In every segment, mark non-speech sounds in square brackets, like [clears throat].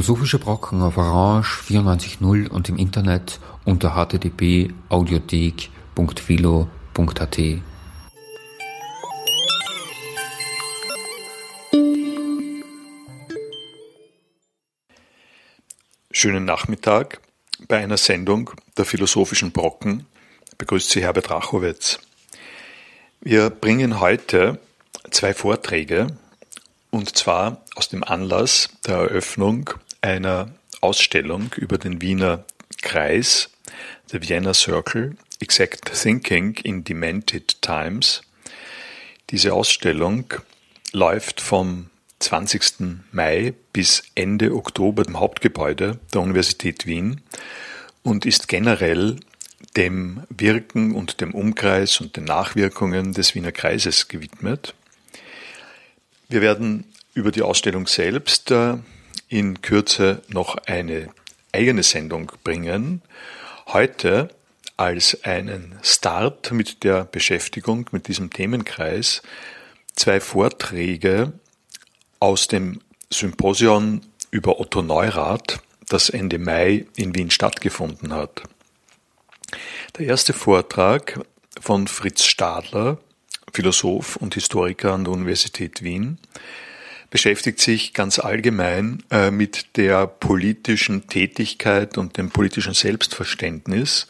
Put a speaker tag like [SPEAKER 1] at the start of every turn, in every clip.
[SPEAKER 1] Philosophische Brocken auf Orange 94.0 und im Internet unter http://audiothek.philo.at.
[SPEAKER 2] Schönen Nachmittag. Bei einer Sendung der Philosophischen Brocken begrüßt Sie Herbert Rachowitz. Wir bringen heute zwei Vorträge und zwar aus dem Anlass der Eröffnung einer Ausstellung über den Wiener Kreis, The Vienna Circle, Exact Thinking in Demented Times. Diese Ausstellung läuft vom 20. Mai bis Ende Oktober im Hauptgebäude der Universität Wien und ist generell dem Wirken und dem Umkreis und den Nachwirkungen des Wiener Kreises gewidmet. Wir werden über die Ausstellung selbst äh, in Kürze noch eine eigene Sendung bringen. Heute als einen Start mit der Beschäftigung mit diesem Themenkreis zwei Vorträge aus dem Symposion über Otto Neurath, das Ende Mai in Wien stattgefunden hat. Der erste Vortrag von Fritz Stadler, Philosoph und Historiker an der Universität Wien, beschäftigt sich ganz allgemein äh, mit der politischen Tätigkeit und dem politischen Selbstverständnis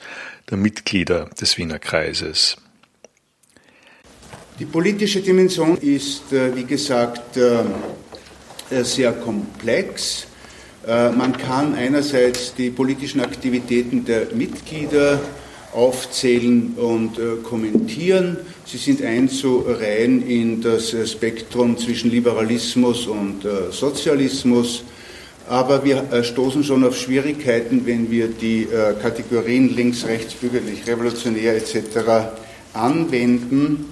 [SPEAKER 2] der Mitglieder des Wiener Kreises.
[SPEAKER 3] Die politische Dimension ist, äh, wie gesagt, äh, äh, sehr komplex. Man kann einerseits die politischen Aktivitäten der Mitglieder aufzählen und kommentieren. Sie sind einzureihen in das Spektrum zwischen Liberalismus und Sozialismus. Aber wir stoßen schon auf Schwierigkeiten, wenn wir die Kategorien links, rechts, bürgerlich, revolutionär etc. anwenden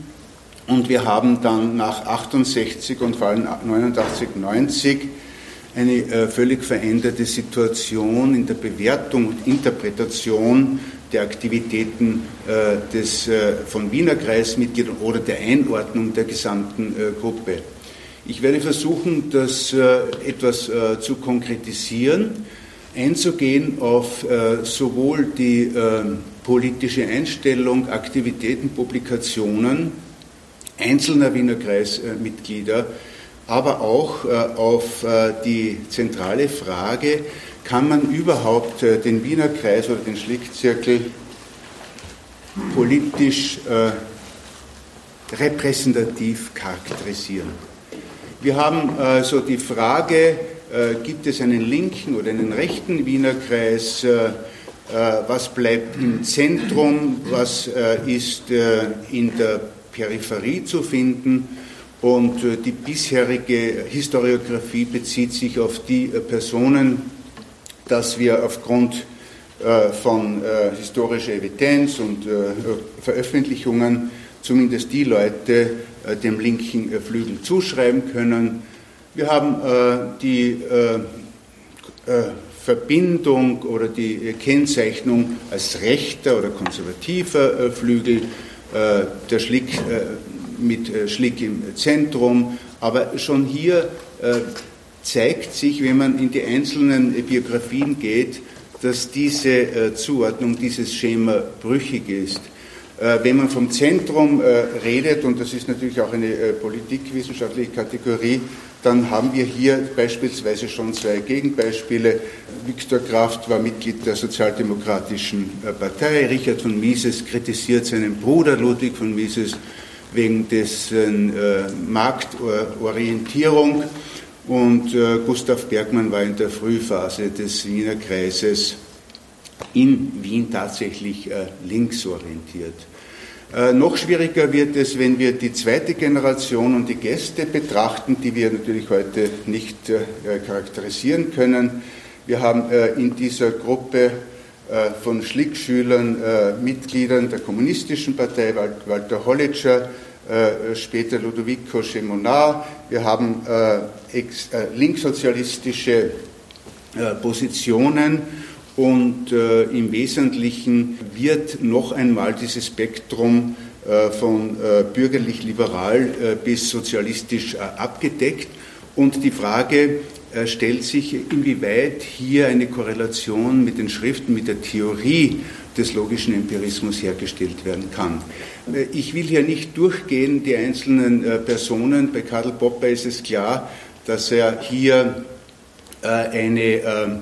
[SPEAKER 3] und wir haben dann nach 68 und vor allem 89, 90 eine äh, völlig veränderte Situation in der Bewertung und Interpretation der Aktivitäten äh, des äh, von Wiener Kreismitgliedern oder der Einordnung der gesamten Gruppe. Ich werde versuchen, das etwas zu konkretisieren, einzugehen auf sowohl die politische Einstellung, Aktivitäten, Publikationen, einzelner Wiener Kreismitglieder, aber auch äh, auf äh, die zentrale Frage, kann man überhaupt äh, den Wiener Kreis oder den Schlickzirkel politisch repräsentativ charakterisieren. Wir haben also die Frage, gibt es einen linken oder einen rechten Wiener Kreis, was bleibt im Zentrum, was ist in der Peripherie zu finden. Und äh, die bisherige Historiographie bezieht sich auf die äh, Personen, dass wir aufgrund äh, von historischer Evidenz und Veröffentlichungen zumindest die Leute dem linken Flügel zuschreiben können. Wir haben die Verbindung oder die Kennzeichnung als rechter oder konservativer Flügel äh, der Schlick äh, mit äh, Schlick im Zentrum. Aber schon hier zeigt sich, wenn man in die einzelnen Biografien geht, dass diese Zuordnung, dieses Schema brüchig ist. Wenn man vom Zentrum redet, und das ist natürlich auch eine politikwissenschaftliche Kategorie, dann haben wir hier beispielsweise schon zwei Gegenbeispiele. Viktor Kraft war Mitglied der Sozialdemokratischen äh, Partei. Richard von Mises kritisiert seinen Bruder Ludwig von Mises wegen dessen äh, Marktorientierung. Und äh, Gustav Bergmann war in der Frühphase des Wiener Kreises in Wien tatsächlich äh, linksorientiert. Äh, noch schwieriger wird es, wenn wir die zweite Generation und die Gäste betrachten, die wir natürlich heute nicht äh, charakterisieren können. Wir haben äh, in dieser Gruppe äh, von Schlickschülern äh, Mitgliedern der Kommunistischen Partei, Walter Hollitscher, äh, später Ludovico Chemonard. Wir haben ex, linkssozialistische Positionen und äh, im Wesentlichen wird noch einmal dieses Spektrum äh, von äh, bürgerlich-liberal äh, bis sozialistisch äh, abgedeckt. Und die Frage, stellt sich, inwieweit hier eine Korrelation mit den Schriften, mit der Theorie des logischen Empirismus hergestellt werden kann. Ich will hier nicht durchgehen, die einzelnen Personen. Bei Karl Popper ist es klar, dass er hier eine ähm,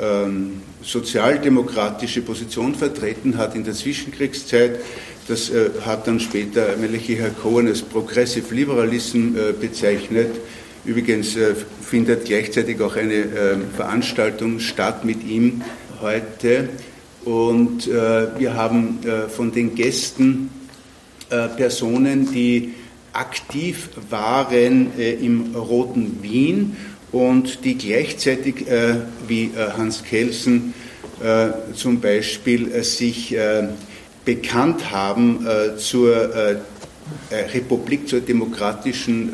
[SPEAKER 3] ähm, sozialdemokratische Position vertreten hat in der Zwischenkriegszeit. Das äh, hat dann später Melchior Cohen als Progressive Liberalism äh, bezeichnet. Übrigens äh, findet gleichzeitig auch eine ähm, Veranstaltung statt mit ihm heute. Und äh, wir haben äh, von den Gästen äh, Personen, die aktiv waren im Roten Wien und die gleichzeitig, wie Hans Kelsen, zum Beispiel sich bekannt haben zur Republik, zur demokratischen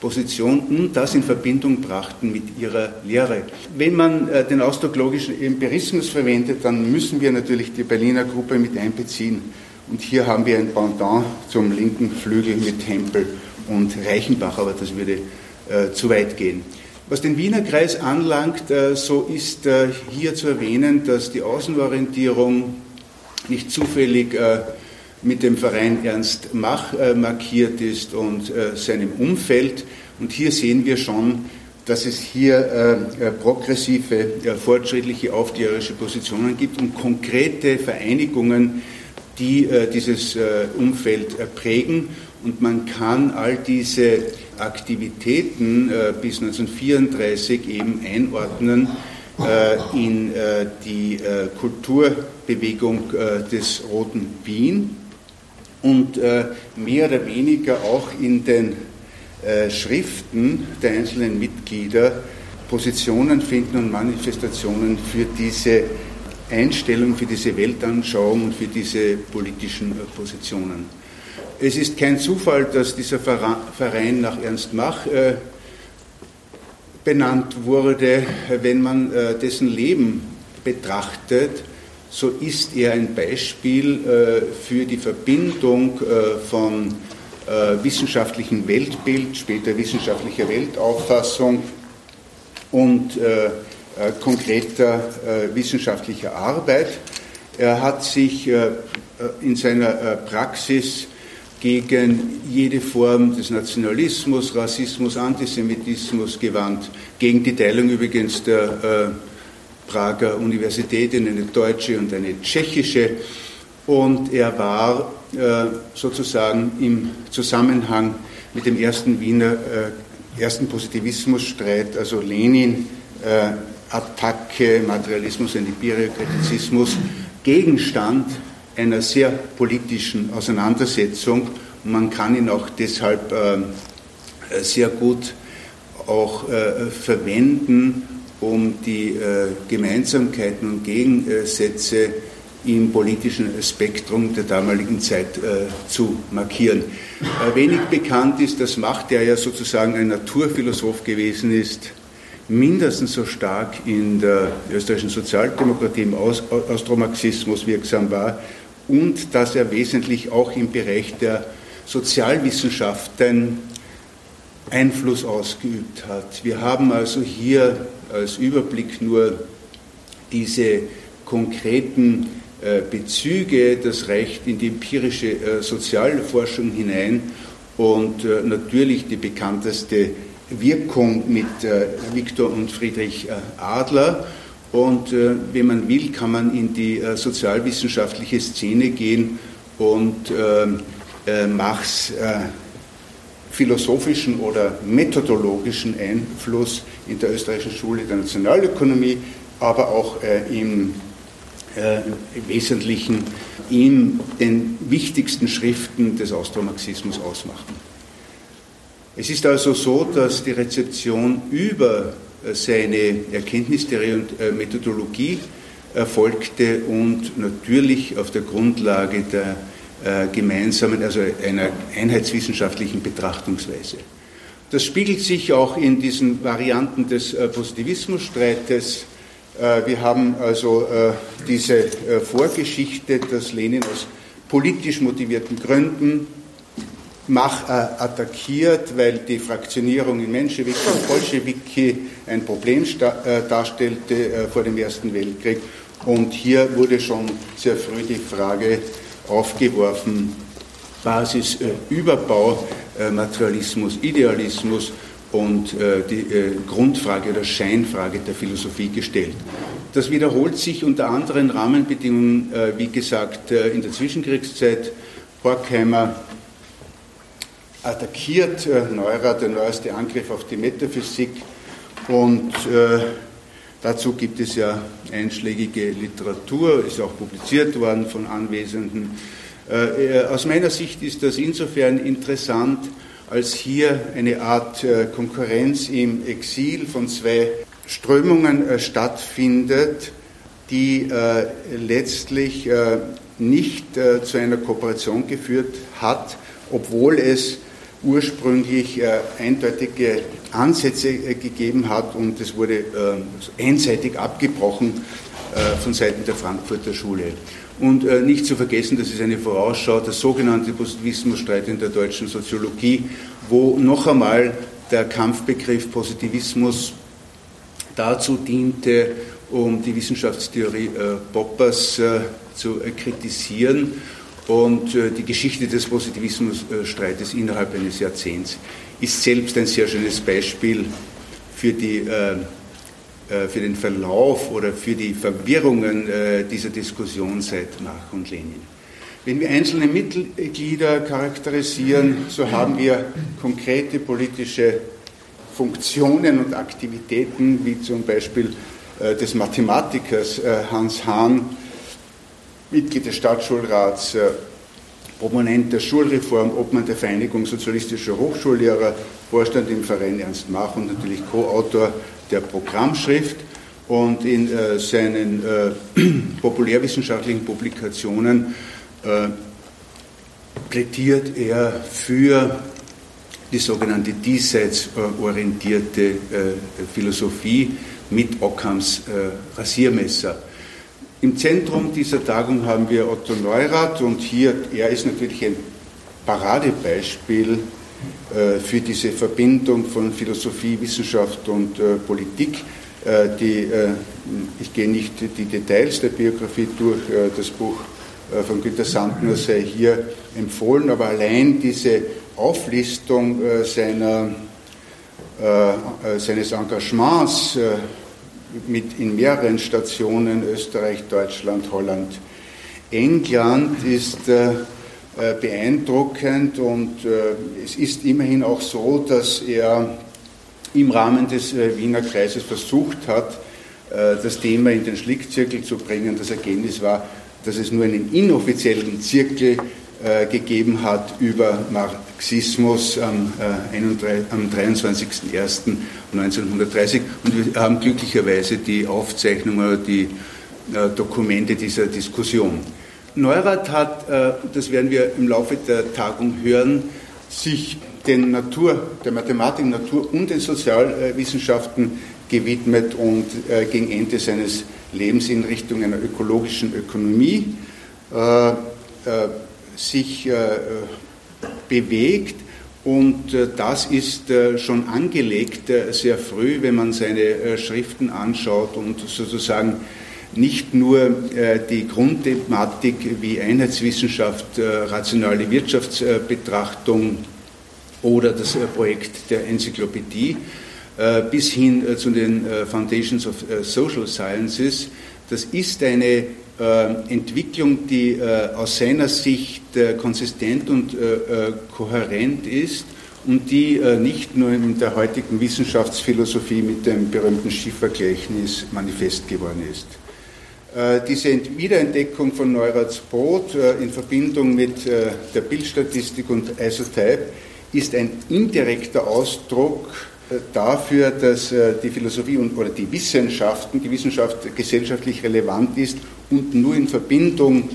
[SPEAKER 3] Position und das in Verbindung brachten mit ihrer Lehre. Wenn man äh, den Ausdruck logischen Empirismus verwendet, dann müssen wir natürlich die Berliner Gruppe mit einbeziehen. Und hier haben wir ein Pendant zum linken Flügel mit Tempel und Reichenbach, aber das würde äh, zu weit gehen. Was den Wiener Kreis anlangt, äh, so ist hier zu erwähnen, dass die Außenorientierung nicht zufällig mit dem Verein Ernst Mach äh, markiert ist und äh, seinem Umfeld. Und hier sehen wir schon, dass es hier äh, progressive, fortschrittliche, aufklärerische Positionen gibt und konkrete Vereinigungen, die dieses Umfeld prägen. Und man kann all diese Aktivitäten bis 1934 eben einordnen in die Kulturbewegung des Roten Wien und äh, mehr oder weniger auch in den äh, Schriften der einzelnen Mitglieder Positionen finden und Manifestationen für diese Einstellung, für diese Weltanschauung und für diese politischen äh, Positionen. Es ist kein Zufall, dass dieser Verein nach Ernst Mach benannt wurde, wenn man dessen Leben betrachtet so ist er ein Beispiel äh, für die Verbindung äh, von äh, wissenschaftlichem Weltbild, später wissenschaftlicher Weltauffassung und konkreter wissenschaftlicher Arbeit. Er hat sich in seiner Praxis gegen jede Form des Nationalismus, Rassismus, Antisemitismus gewandt, gegen die Teilung übrigens der Prager Universitäten, eine deutsche und eine tschechische. Und er war äh, sozusagen im Zusammenhang mit dem ersten Wiener äh, ersten Positivismusstreit, also Lenin, äh, Attacke, Materialismus und Empiriokritizismus, Gegenstand einer sehr politischen Auseinandersetzung. Und man kann ihn auch deshalb äh, sehr gut auch äh, verwenden, um die äh, Gemeinsamkeiten und Gegensätze im politischen Spektrum der damaligen Zeit äh, zu markieren. Äh, wenig bekannt ist, dass Macht, der ja sozusagen ein Naturphilosoph gewesen ist, mindestens so stark in der österreichischen Sozialdemokratie, im Aus Austromarxismus wirksam war und dass er wesentlich auch im Bereich der Sozialwissenschaften Einfluss ausgeübt hat. Wir haben also hier als Überblick nur diese konkreten äh, Bezüge, das reicht in die empirische äh, Sozialforschung hinein und äh, natürlich die bekannteste Wirkung mit Viktor und Friedrich Adler. Und wenn man will, kann man in die sozialwissenschaftliche Szene gehen und Machs philosophischen oder methodologischen Einfluss in der österreichischen Schule der Nationalökonomie, aber auch äh, im, äh, im, Wesentlichen in den wichtigsten Schriften des Austromarxismus ausmachen. Es ist also so, dass die Rezeption über äh, seine Erkenntnistheorie und äh, Methodologie erfolgte und natürlich auf der Grundlage der gemeinsamen, also einer einheitswissenschaftlichen Betrachtungsweise. Das spiegelt sich auch in diesen Varianten des äh, Positivismusstreites. Äh, wir haben also diese Vorgeschichte, dass Lenin aus politisch motivierten Gründen Mach äh, attackiert, weil die Fraktionierung in Menschewiki und Bolschewiki ein Problem äh, darstellte äh, vor dem Ersten Weltkrieg. Und hier wurde schon sehr früh die Frage aufgeworfen, Basis Überbau, Materialismus, Idealismus und die Grundfrage oder Scheinfrage der Philosophie gestellt. Das wiederholt sich unter anderen Rahmenbedingungen, wie gesagt, in der Zwischenkriegszeit. Horkheimer attackiert äh, Neurath, der neueste Angriff auf die Metaphysik. Und äh, dazu gibt es ja einschlägige Literatur, ist auch publiziert worden von Anwesenden. Äh, aus meiner Sicht ist das insofern interessant, als hier eine Art äh, Konkurrenz im Exil von zwei Strömungen äh, stattfindet, die äh, letztlich nicht zu einer Kooperation geführt hat, obwohl es ursprünglich äh, eindeutige Ansätze äh, gegeben hat und es wurde äh, einseitig abgebrochen äh, von Seiten der Frankfurter Schule. Und nicht zu vergessen, das ist eine Vorausschau, der sogenannte Positivismusstreit in der deutschen Soziologie, wo noch einmal der Kampfbegriff Positivismus dazu diente, um die Wissenschaftstheorie Poppers zu kritisieren und die Geschichte des Positivismusstreites innerhalb eines Jahrzehnts ist selbst ein sehr schönes Beispiel für, die, äh, äh, für den Verlauf oder für die Verwirrungen dieser Diskussion seit Mach und Lenin. Wenn wir einzelne Mitglieder charakterisieren, so haben wir konkrete politische Funktionen und Aktivitäten, wie zum Beispiel des Mathematikers Hans Hahn, Mitglied des Stadtschulrats, äh, Proponent der Schulreform, Obmann der Vereinigung sozialistischer Hochschullehrer, Vorstand im Verein Ernst Mach und natürlich Co-Autor der Programmschrift. Und in äh, seinen äh, [clears throat] populärwissenschaftlichen Publikationen äh, plädiert er für die sogenannte diesseitsorientierte äh, Philosophie mit Ockhams äh, Rasiermesser. Im Zentrum dieser Tagung haben wir Otto Neurath und hier, er ist natürlich ein Paradebeispiel äh, für diese Verbindung von Philosophie, Wissenschaft und äh, Politik. Äh, die, ich gehe nicht die Details der Biografie durch, das Buch von Günter Sandner sei hier empfohlen, aber allein diese Auflistung seiner, seines Engagements mit in mehreren Stationen Österreich, Deutschland, Holland, England ist äh, äh, beeindruckend und äh, es ist immerhin auch so, dass er im Rahmen des Wiener Kreises versucht hat, das Thema in den Schlickzirkel zu bringen. Das Ergebnis war, dass es nur einen inoffiziellen Zirkel gegeben hat über Marxismus am, am 23.01. 1930. Und wir haben glücklicherweise die Aufzeichnungen die äh, Dokumente dieser Diskussion. Neurath hat, äh, das werden wir im Laufe der Tagung hören, sich den Natur, der Mathematik, Natur und den Sozialwissenschaften gewidmet und äh, gegen Ende seines Lebens in Richtung einer ökologischen Ökonomie äh, äh, sich äh, bewegt und äh, das ist äh, schon angelegt äh, sehr früh, wenn man seine Schriften anschaut und sozusagen nicht nur die Grundthematik wie Einheitswissenschaft, rationale Wirtschaftsbetrachtung oder das Projekt der Enzyklopädie bis hin zu den Foundations of Social Sciences. Das ist eine äh, Entwicklung, die äh, aus seiner Sicht äh, konsistent und kohärent ist und die nicht nur in der heutigen Wissenschaftsphilosophie mit dem berühmten Schiffergleichnis manifest geworden ist. Diese Wiederentdeckung von Neuraths Brot in Verbindung mit der Bildstatistik und Isotype ist ein indirekter Ausdruck dafür, dass die Philosophie oder die Wissenschaften, die Wissenschaft gesellschaftlich relevant ist und nur in Verbindung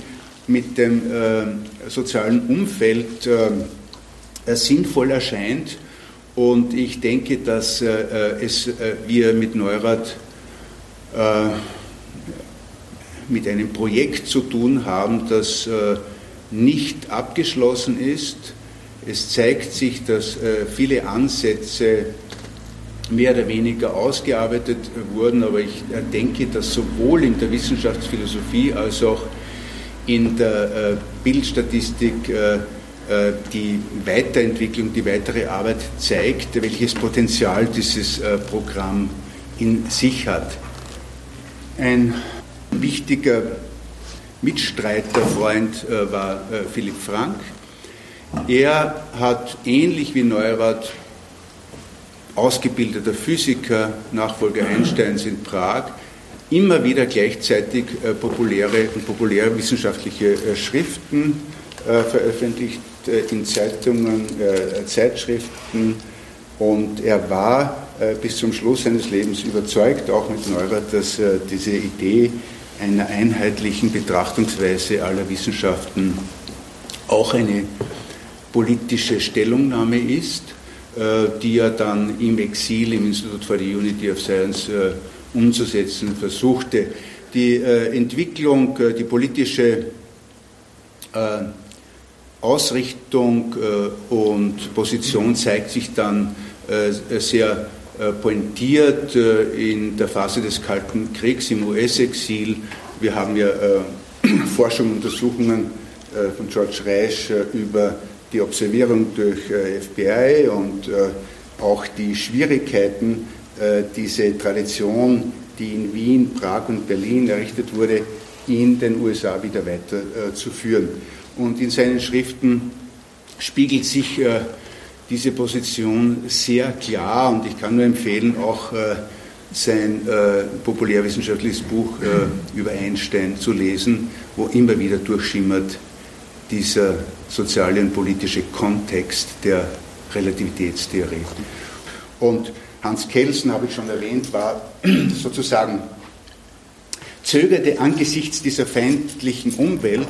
[SPEAKER 3] mit dem äh, sozialen Umfeld äh, sinnvoll erscheint. Und ich denke, dass äh, äh es, äh, wir mit Neurath äh, mit einem Projekt zu tun haben, das nicht abgeschlossen ist, Es zeigt sich, dass viele Ansätze mehr oder weniger ausgearbeitet wurden, aber ich denke, dass sowohl in der Wissenschaftsphilosophie als auch in der Bildstatistik die Weiterentwicklung, die weitere Arbeit zeigt, welches Potenzial dieses Programm in sich hat. Ein wichtiger Mitstreiterfreund äh, war äh, Philipp Frank. Er hat ähnlich wie Neurath ausgebildeter Physiker, Nachfolger Einsteins in Prag, immer wieder gleichzeitig äh, populäre und populäre wissenschaftliche Schriften veröffentlicht in Zeitungen, Zeitschriften. Und er war bis zum Schluss seines Lebens überzeugt, auch mit Neurath, dass diese Idee einer einheitlichen Betrachtungsweise aller Wissenschaften auch eine politische Stellungnahme ist, äh, die er dann im Exil im Institut for the Unity of Science äh, umzusetzen versuchte. Die äh, Entwicklung, die politische Ausrichtung und Position zeigt sich dann sehr äh, pointiert äh, in der Phase des Kalten Kriegs im US-Exil. Wir haben ja äh, [clears throat] Forschung Untersuchungen von George Reisch über die Observierung durch FBI und auch die Schwierigkeiten, diese Tradition, die in Wien, Prag und Berlin errichtet wurde, in den USA wieder weiterzuführen. Und in seinen Schriften spiegelt sich diese Position sehr klar und ich kann nur empfehlen, auch äh, sein äh, populärwissenschaftliches Buch äh, über Einstein zu lesen, wo immer wieder durchschimmert dieser soziale und politische Kontext der Relativitätstheorie. Und Hans Kelsen, habe ich schon erwähnt, war [clears throat] sozusagen zögerte angesichts dieser feindlichen Umwelt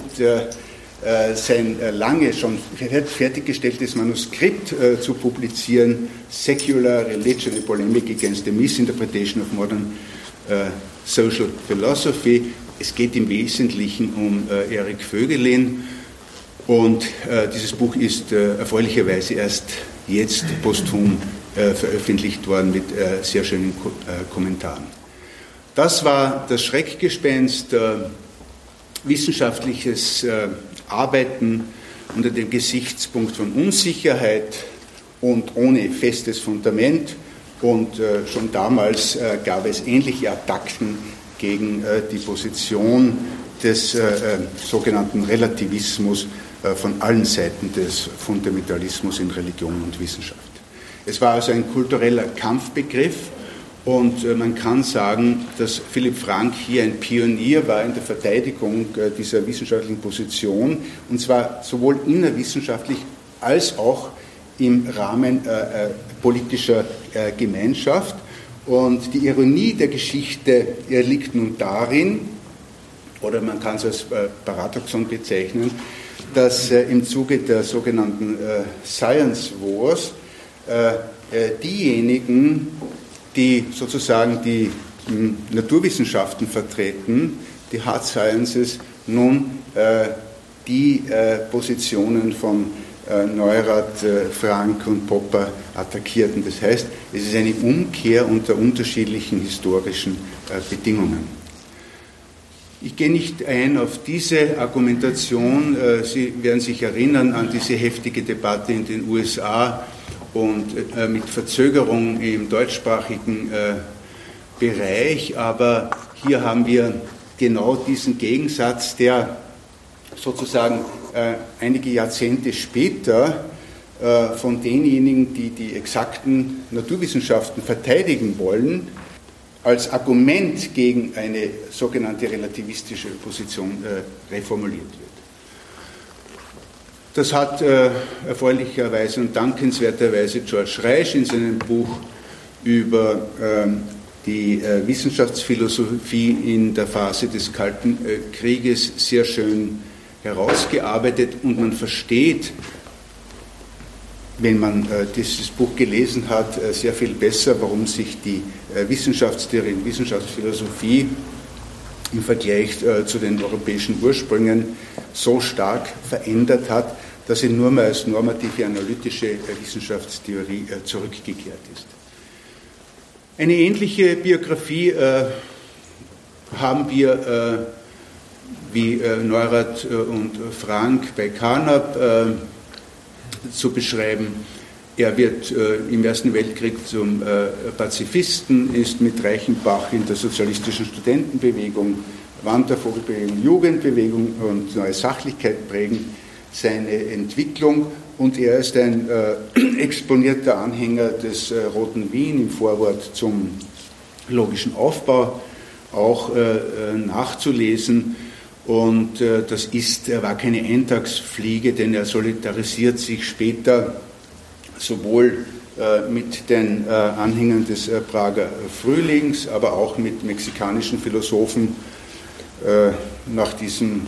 [SPEAKER 3] äh, sein äh, lange schon fertiggestelltes Manuskript äh, zu publizieren, Secular Religion, a Polemic Against the Misinterpretation of Modern Social Philosophy. Es geht im Wesentlichen um Erik Vögelin und dieses Buch ist erfreulicherweise erst jetzt posthum veröffentlicht worden mit sehr schönen Kommentaren. Das war das Schreckgespenst, wissenschaftliches arbeiten unter dem Gesichtspunkt von Unsicherheit und ohne festes Fundament. Und äh, schon damals äh, gab es ähnliche Attacken gegen äh, die Position des äh, äh, sogenannten Relativismus äh, von allen Seiten des Fundamentalismus in Religion und Wissenschaft. Es war also ein kultureller Kampfbegriff, und äh, man kann sagen, dass Philipp Frank hier ein Pionier war in der Verteidigung äh, dieser wissenschaftlichen Position, und zwar sowohl innerwissenschaftlich als auch im Rahmen äh, politischer Gemeinschaft. Und die Ironie der Geschichte liegt nun darin, oder man kann es als Paradoxon bezeichnen, dass im Zuge der sogenannten Science Wars diejenigen, die sozusagen die hm, Naturwissenschaften vertreten, die Hard Sciences, nun äh, die äh, Positionen von äh, Neurath, äh, Frank und Popper attackierten. Das heißt, es ist eine Umkehr unter unterschiedlichen historischen äh, Bedingungen. Ich gehe nicht ein auf diese Argumentation. Äh, Sie werden sich erinnern an diese heftige Debatte in den USA und äh, mit Verzögerung im deutschsprachigen äh, Bereich. Aber hier haben wir genau diesen Gegensatz, der sozusagen einige Jahrzehnte später von denjenigen, die die exakten Naturwissenschaften verteidigen wollen, als Argument gegen eine sogenannte relativistische Position äh, reformuliert wird. Das hat äh, erfreulicherweise und dankenswerterweise George Reisch in seinem Buch über ähm, die äh, Wissenschaftsphilosophie in der Phase des Kalten äh, Krieges sehr schön herausgearbeitet und man versteht, wenn man äh, dieses Buch gelesen hat, äh, sehr viel besser, warum sich die äh, Wissenschaftstheorie und Wissenschaftsphilosophie im Vergleich zu den europäischen Ursprüngen so stark verändert hat dass er nur mehr als normative analytische Wissenschaftstheorie zurückgekehrt ist. Eine ähnliche Biografie haben wir wie Neurath und Frank bei Carnap zu beschreiben. Er wird äh, im Ersten Weltkrieg zum äh, Pazifisten, ist mit Reichenbach in der sozialistischen Studentenbewegung, Wandervogelbewegung, Jugendbewegung und Neue Sachlichkeit prägen seine Entwicklung. Und er ist ein äh, [clears throat] exponierter Anhänger des äh, Roten Wien im Vorwort zum logischen Aufbau, auch äh, äh, nachzulesen. Und das ist, er war keine Eintagsfliege, denn er solidarisiert sich später sowohl äh, mit den äh, Anhängern des äh, Prager Frühlings, aber auch mit mexikanischen Philosophen nach diesem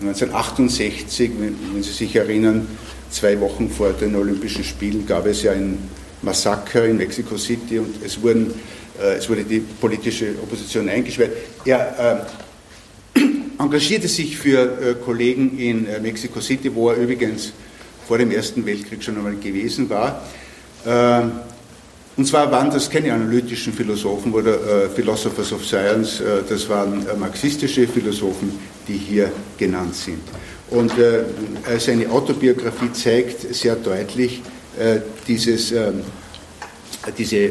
[SPEAKER 3] 1968, wenn Sie sich erinnern, zwei Wochen vor den Olympischen Spielen gab es ja ein Massaker in Mexico City und es, wurden, es wurde die politische Opposition eingesperrt. Er engagierte sich für Kollegen in Mexico City, wo er übrigens vor dem Ersten Weltkrieg schon einmal gewesen war. Ähm, und zwar waren das keine analytischen Philosophen oder äh, Philosophers of Science, äh, das waren äh, marxistische Philosophen, die hier genannt sind. Und seine Autobiografie zeigt sehr deutlich dieses, ähm, diese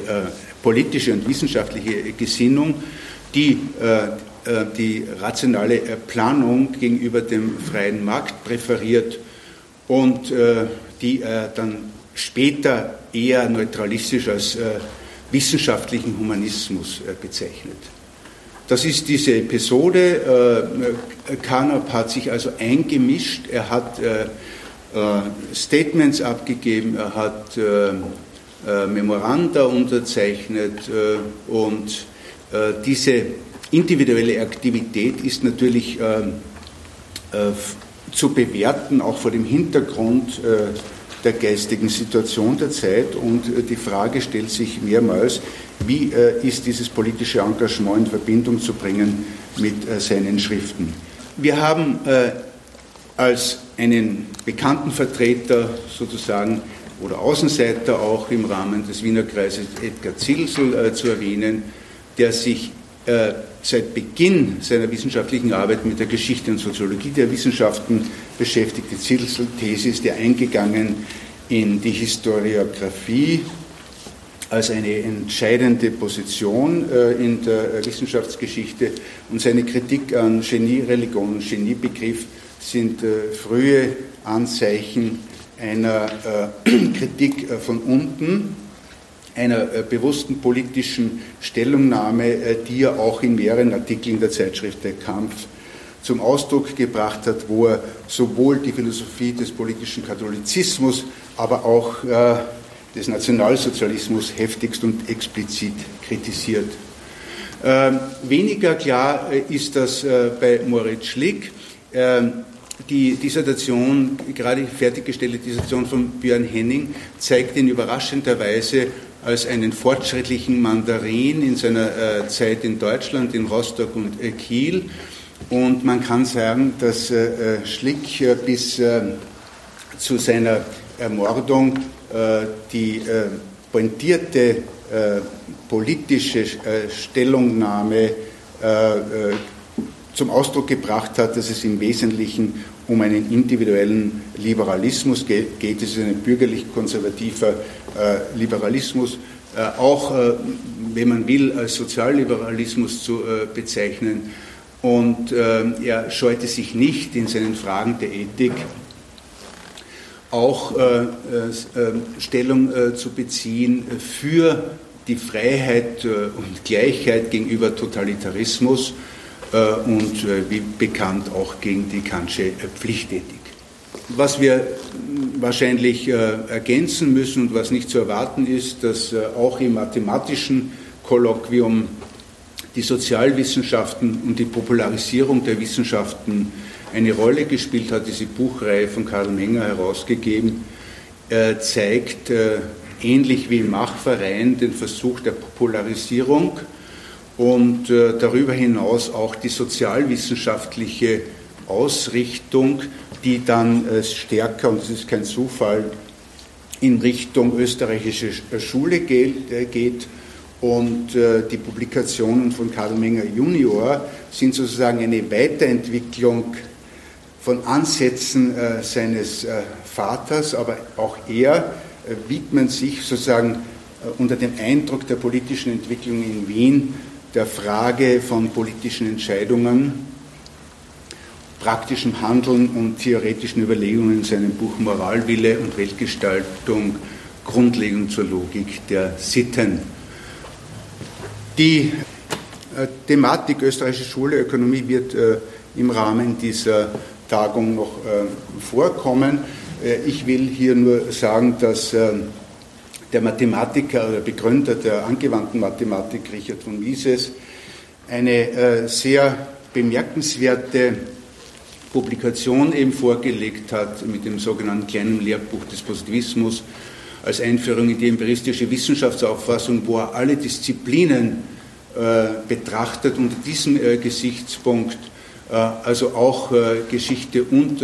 [SPEAKER 3] politische und wissenschaftliche Gesinnung, die die rationale Planung gegenüber dem freien Markt präferiert und äh, die er dann später eher neutralistisch als äh, wissenschaftlichen Humanismus äh, bezeichnet. Das ist diese Episode. Carnap hat sich also eingemischt, er hat Statements abgegeben, er hat Memoranda unterzeichnet und diese individuelle Aktivität ist natürlich zu bewerten, auch vor dem Hintergrund äh, der geistigen Situation der Zeit. Und äh, die Frage stellt sich mehrmals, wie äh, ist dieses politische Engagement in Verbindung zu bringen mit seinen Schriften. Wir haben als einen bekannten Vertreter sozusagen oder Außenseiter auch im Rahmen des Wiener Kreises Edgar Zilsel zu erwähnen, der sich äh, seit Beginn seiner wissenschaftlichen Arbeit mit der Geschichte und Soziologie der Wissenschaften beschäftigte. Zilsel-These ist ja eingegangen in die Historiographie als eine entscheidende Position äh, in der Wissenschaftsgeschichte und seine Kritik an Genie, Religion und Geniebegriff sind äh, frühe Anzeichen einer [clears throat] Kritik von unten einer äh, bewussten politischen Stellungnahme, äh, die er auch in mehreren Artikeln der Zeitschrift Der Kampf zum Ausdruck gebracht hat, wo er sowohl die Philosophie des politischen Katholizismus, aber auch äh, des Nationalsozialismus heftigst und explizit kritisiert. Ähm, weniger klar ist das bei Moritz Schlick. Ähm, die Dissertation, gerade fertiggestellte Dissertation von Björn Henning, zeigt in überraschender Weise als einen fortschrittlichen Mandarin in seiner äh, Zeit in Deutschland, in Rostock und äh, Kiel. Und man kann sagen, dass äh, Schlick bis zu seiner Ermordung die pointierte politische Stellungnahme zum Ausdruck gebracht hat, dass es im Wesentlichen um einen individuellen Liberalismus geht. Es ist ein bürgerlich-konservativer äh, Liberalismus, äh, auch, äh, wenn man will, als Sozialliberalismus zu bezeichnen. Und er scheute sich nicht in seinen Fragen der Ethik auch Stellung zu beziehen für die Freiheit und Gleichheit gegenüber Totalitarismus und wie bekannt auch gegen die Kantsche Pflichtethik. Was wir wahrscheinlich äh, ergänzen müssen und was nicht zu erwarten ist, dass äh, auch im mathematischen Kolloquium die Sozialwissenschaften und die Popularisierung der Wissenschaften eine Rolle gespielt hat. Diese Buchreihe von Karl Menger herausgegeben äh, zeigt, ähnlich wie im Machverein, den Versuch der Popularisierung und darüber hinaus auch die sozialwissenschaftliche Ausrichtung, die dann stärker, und das ist kein Zufall, in Richtung österreichische Schule geht. Und die Publikationen von Karl Menger Junior sind sozusagen eine Weiterentwicklung von Ansätzen seines Vaters, aber auch er widmet sich sozusagen unter dem Eindruck der politischen Entwicklung in Wien der Frage von politischen Entscheidungen, praktischem Handeln und theoretischen Überlegungen in seinem Buch Moralwille und Weltgestaltung grundlegend zur Logik der Sitten. Die äh, Thematik österreichische Schule, Ökonomie wird äh, im Rahmen dieser Tagung noch äh, vorkommen. Ich will hier nur sagen, dass der Mathematiker oder Begründer der angewandten Mathematik Richard von Mises eine äh, sehr bemerkenswerte Publikation eben vorgelegt hat mit dem sogenannten kleinen Lehrbuch des Positivismus als Einführung in die empiristische Wissenschaftsauffassung, wo er alle Disziplinen äh, betrachtet unter diesem äh, Gesichtspunkt, also auch Geschichte und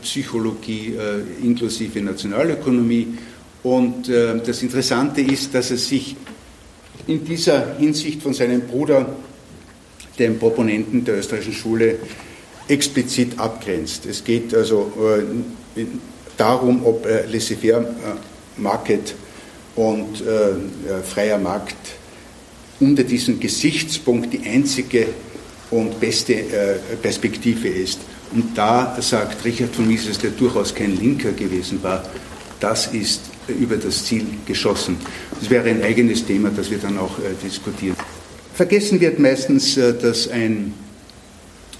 [SPEAKER 3] Psychologie inklusive Nationalökonomie und äh, das Interessante ist, dass er sich in dieser Hinsicht von seinem Bruder, dem Proponenten der österreichischen Schule, explizit abgrenzt. Es geht also äh, darum, ob äh, laissez-faire äh, Market und äh, freier Markt unter diesem Gesichtspunkt die einzige und beste äh, Perspektive ist. Und da sagt Richard von Mises, der durchaus kein Linker gewesen war, das ist über das Ziel geschossen. Das wäre ein eigenes Thema, das wir dann auch äh, diskutieren. Vergessen wird meistens, äh, dass ein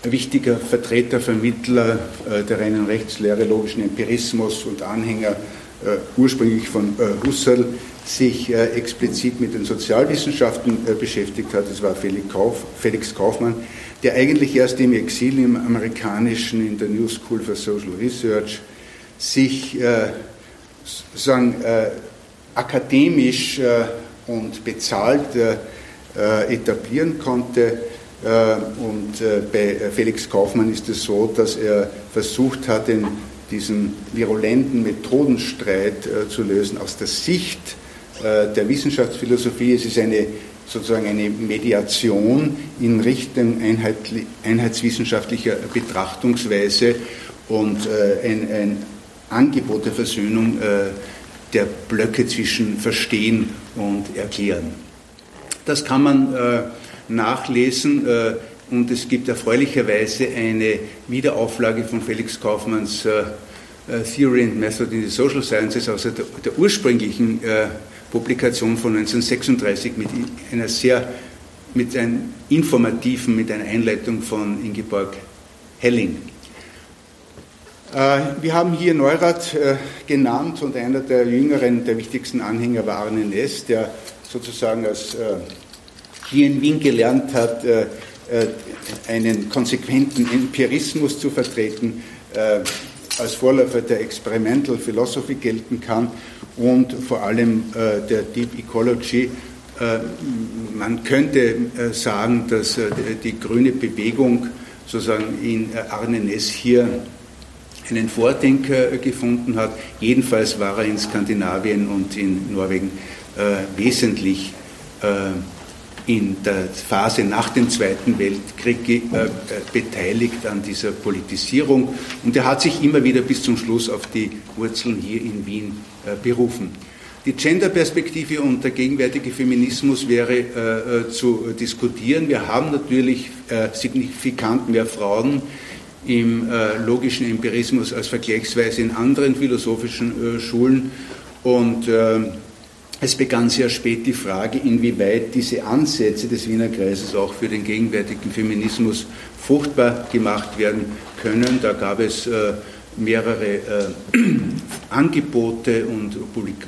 [SPEAKER 3] wichtiger Vertreter, Vermittler äh, der reinen Rechtslehre, logischen Empirismus und Anhänger ursprünglich von Husserl sich explizit mit den Sozialwissenschaften beschäftigt hat. Das war Felix Kaufmann, der eigentlich erst im Exil im amerikanischen, in der New School for Social Research, sich sozusagen äh, akademisch äh, und bezahlt äh, äh etablieren konnte. Äh, und äh, bei Felix Kaufmann ist es so, dass er versucht hat, in diesen virulenten Methodenstreit zu lösen aus der Sicht der Wissenschaftsphilosophie. Es ist eine sozusagen eine Mediation in Richtung einheitswissenschaftlicher Betrachtungsweise und ein, ein Angebot der Versöhnung äh, der Blöcke zwischen Verstehen und Erklären. Das kann man äh, nachlesen äh, und es gibt erfreulicherweise eine Wiederauflage von Felix Kaufmanns Theory and Method in the Social Sciences aus der, der ursprünglichen Publikation von 1936 mit einer sehr mit einem informativen, mit einer Einleitung von Ingeborg Helling. Äh, wir haben hier Neurath äh, genannt und einer der jüngeren, der wichtigsten Anhänger war Arne Ness, der sozusagen als äh, hier in Wien gelernt hat, einen konsequenten Empirismus zu vertreten, als Vorläufer der Experimental Philosophy gelten kann und vor allem der Deep Ecology. Man könnte sagen, dass die grüne Bewegung sozusagen in Arne Ness hier einen Vordenker gefunden hat. Jedenfalls war er in Skandinavien und in Norwegen äh, wesentlich äh, in der Phase nach dem Zweiten Weltkrieg äh, beteiligt an dieser Politisierung und er hat sich immer wieder bis zum Schluss auf die Wurzeln hier in Wien äh, berufen. Die Genderperspektive und der gegenwärtige Feminismus wäre äh, äh, zu diskutieren. Wir haben natürlich signifikant mehr Frauen im äh, logischen Empirismus als vergleichsweise in anderen philosophischen äh, Schulen. Und äh, es begann sehr spät die Frage, inwieweit diese Ansätze des Wiener Kreises auch für den gegenwärtigen Feminismus fruchtbar gemacht werden können. Da gab es äh, mehrere äh, [clears throat] Angebote und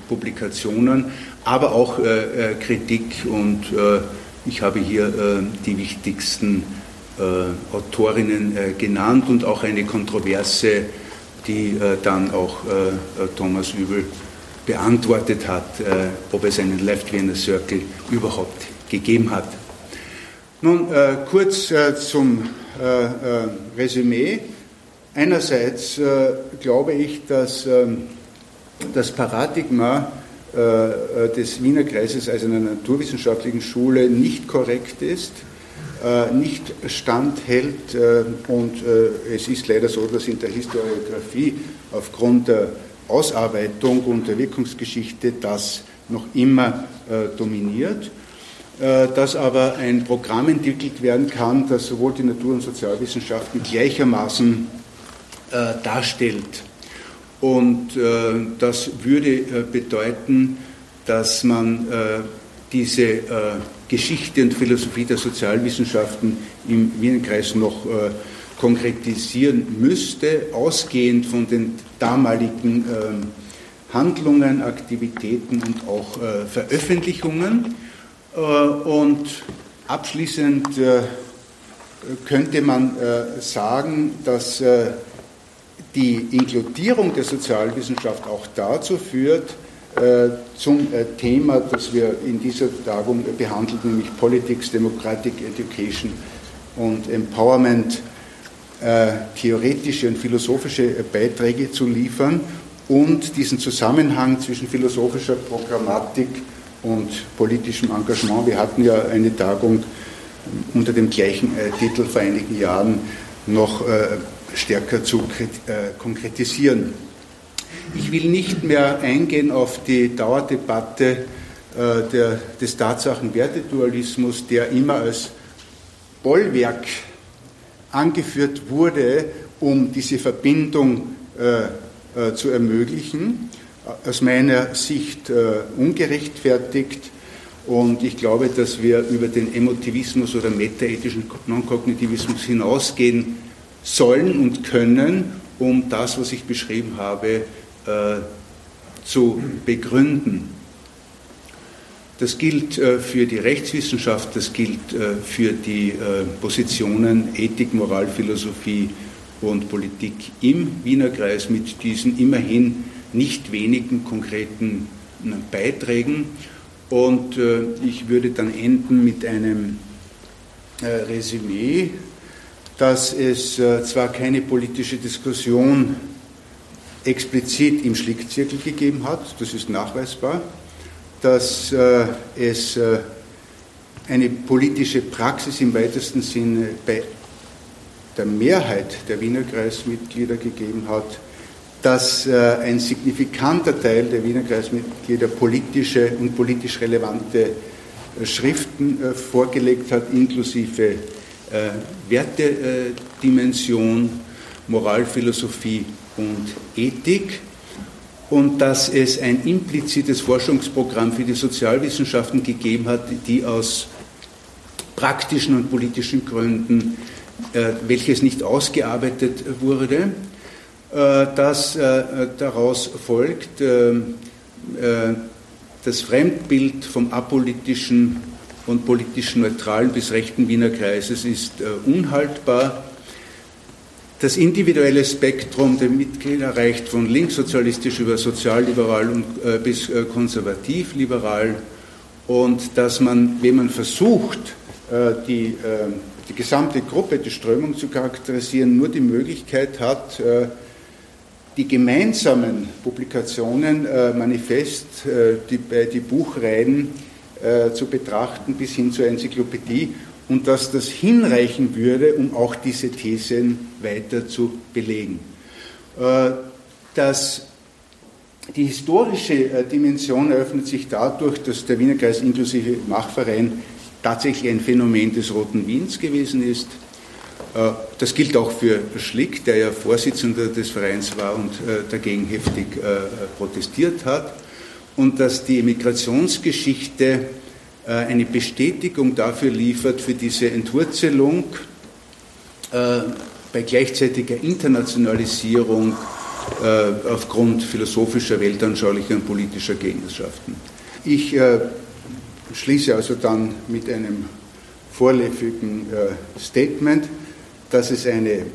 [SPEAKER 3] Publikationen, aber auch äh, Kritik und ich habe hier die wichtigsten äh, Autorinnen äh, genannt und auch eine Kontroverse, die äh, dann auch Thomas Übel beantwortet hat, ob es einen Left Wiener Circle überhaupt gegeben hat. Nun, äh, kurz äh, zum äh, äh Resümee. Einerseits äh, glaube ich, dass ähm, das Paradigma äh, des Wiener Kreises als einer naturwissenschaftlichen Schule nicht korrekt ist, nicht standhält und es ist leider so, dass in der Historiografie aufgrund der Ausarbeitung und der Wirkungsgeschichte das noch immer dominiert. Äh, dass aber ein Programm entwickelt werden kann, das sowohl die Natur- und Sozialwissenschaften gleichermaßen äh, darstellt. Und äh, das würde bedeuten, dass man diese Geschichte und Philosophie der Sozialwissenschaften im Wienenkreis noch konkretisieren müsste, ausgehend von den damaligen Handlungen, Aktivitäten und auch Veröffentlichungen. Äh, und abschließend äh, könnte man äh, sagen, dass die Inkludierung der Sozialwissenschaft auch dazu führt, zum Thema, das wir in dieser Tagung behandeln, nämlich Politics, Democratic Education und Empowerment, theoretische und philosophische Beiträge zu liefern und diesen Zusammenhang zwischen philosophischer Programmatik und politischem Engagement. Wir hatten ja eine Tagung unter dem gleichen äh, Titel vor einigen Jahren noch äh, stärker zu äh, konkretisieren. Ich will nicht mehr eingehen auf die Dauerdebatte der, des Tatsachenwertedualismus, der immer als Bollwerk angeführt wurde, um diese Verbindung zu ermöglichen aus meiner Sicht äh, ungerechtfertigt. Und ich glaube, dass wir über den Emotivismus oder metaethischen Non-Kognitivismus hinausgehen sollen und können, um das, was ich beschrieben habe, äh, zu begründen. Das gilt äh, für die Rechtswissenschaft, das gilt äh, für die äh, Positionen Ethik, Moral, Philosophie und Politik im Wiener Kreis mit diesen immerhin nicht wenigen konkreten äh, Beiträgen. Und äh, ich würde dann enden mit einem äh, Resümee, dass es zwar keine politische Diskussion explizit im Schlickzirkel gegeben hat, das ist nachweisbar, dass es eine politische Praxis im weitesten Sinne bei der Mehrheit der Wiener Kreismitglieder gegeben hat, dass äh, ein signifikanter Teil der Wiener Kreismitglieder politische und politisch relevante äh, Schriften äh, vorgelegt hat, inklusive Wertedimension, Moralphilosophie und Ethik und dass es ein implizites Forschungsprogramm für die Sozialwissenschaften gegeben hat, die aus praktischen und politischen Gründen, welches nicht ausgearbeitet wurde, äh, dass äh, daraus folgt, äh, das Fremdbild vom apolitischen und politisch neutralen bis rechten Wiener Kreises ist unhaltbar. Das individuelle Spektrum der Mitglieder reicht von linkssozialistisch über sozialliberal und, bis konservativ-liberal. Und dass man, wenn man versucht, die, die gesamte Gruppe der Strömung zu charakterisieren, nur die Möglichkeit hat, die gemeinsamen Publikationen äh, Manifest, äh, die, die Buchreihen äh, zu betrachten bis hin zur Enzyklopädie. Und dass das hinreichen würde, um auch diese Thesen weiter zu belegen. Äh, das, die historische äh, Dimension eröffnet sich dadurch, dass der Wiener Kreis inklusive Machverein tatsächlich ein Phänomen des Roten Wiens gewesen ist äh, das gilt auch für Schlick, der ja Vorsitzender des Vereins war und dagegen heftig protestiert hat. Und dass die Emigrationsgeschichte eine Bestätigung dafür liefert, für diese Entwurzelung bei gleichzeitiger Internationalisierung aufgrund philosophischer, weltanschaulicher und politischer Gegenschaften. Ich schließe also dann mit einem vorläufigen Statement dass es eine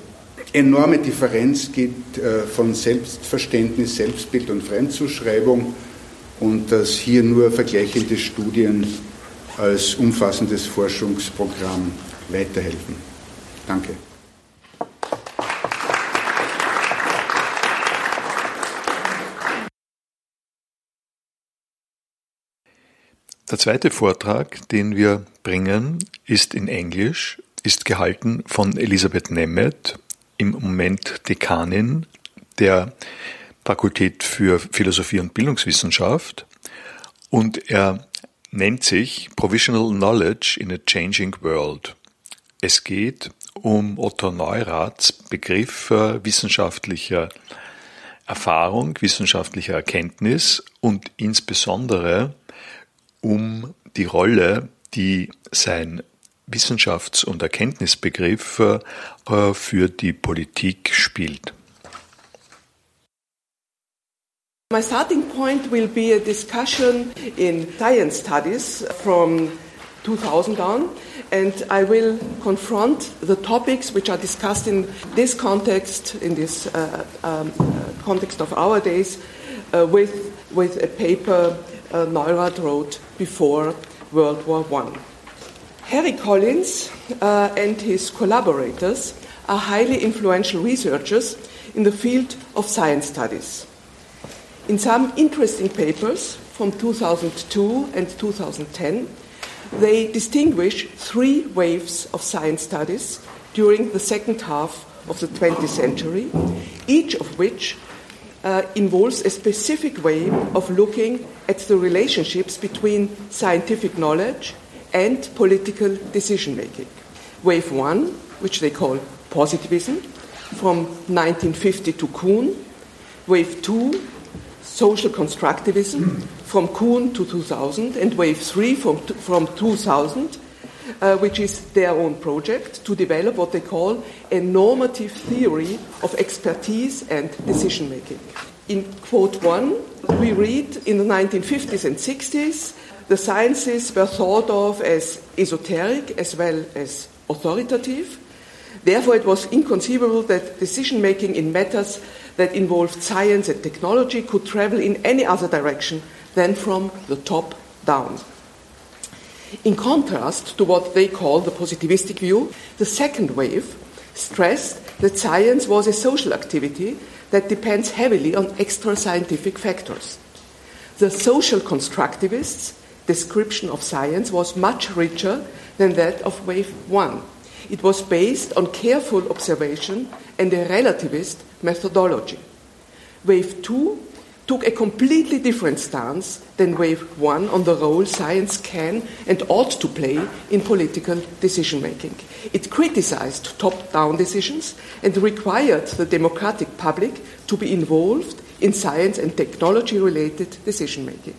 [SPEAKER 3] enorme Differenz gibt äh, von Selbstverständnis, Selbstbild und Fremdzuschreibung und dass hier nur vergleichende Studien als umfassendes Forschungsprogramm weiterhelfen. Danke.
[SPEAKER 2] Der zweite Vortrag, den wir bringen, ist in Englisch, ist gehalten von Elisabeth Nemeth, im Moment Dekanin der Fakultät für Philosophie und Bildungswissenschaft und er nennt sich Provisional Knowledge in a Changing World. Es geht um Otto Neuraths Begriff wissenschaftlicher Erfahrung, wissenschaftlicher Erkenntnis und insbesondere um die Rolle, die sein Wissenschafts- und Erkenntnisbegriff äh, für die Politik spielt.
[SPEAKER 4] My starting point will be a discussion in science studies from 2000 on, and I will confront the topics which are discussed in this context, in this uh, um, context of our days, uh, with, with a paper uh, Neurath wrote before World War I. Harry Collins uh, and his collaborators are highly influential researchers in the field of science studies. In some interesting papers from 2002 and 2010, they distinguish three waves of science studies during the second half of the 20th century, each of which uh, involves a specific way of looking at the relationships between scientific knowledge and political decision making. Wave one, which they call positivism, from 1950 to Kuhn. Wave two, social constructivism, from Kuhn to 2000. And wave three, from, from 2000, uh, which is their own project to develop what they call a normative theory of expertise and decision making. In quote one, we read in the 1950s and 60s, the sciences were thought of as esoteric as well as authoritative. Therefore, it was inconceivable that decision making in matters that involved science and technology could travel in any other direction than from the top down. In contrast to what they call the positivistic view, the second wave stressed that science was a social activity that depends heavily on extra scientific factors. The social constructivists' description of science was much richer than that of wave one. It was based on careful observation and a relativist methodology. Wave two took a completely different stance than Wave 1 on the role science can and ought to play in political decision making. It criticized top down decisions and required the democratic public to be involved in science and technology related decision making.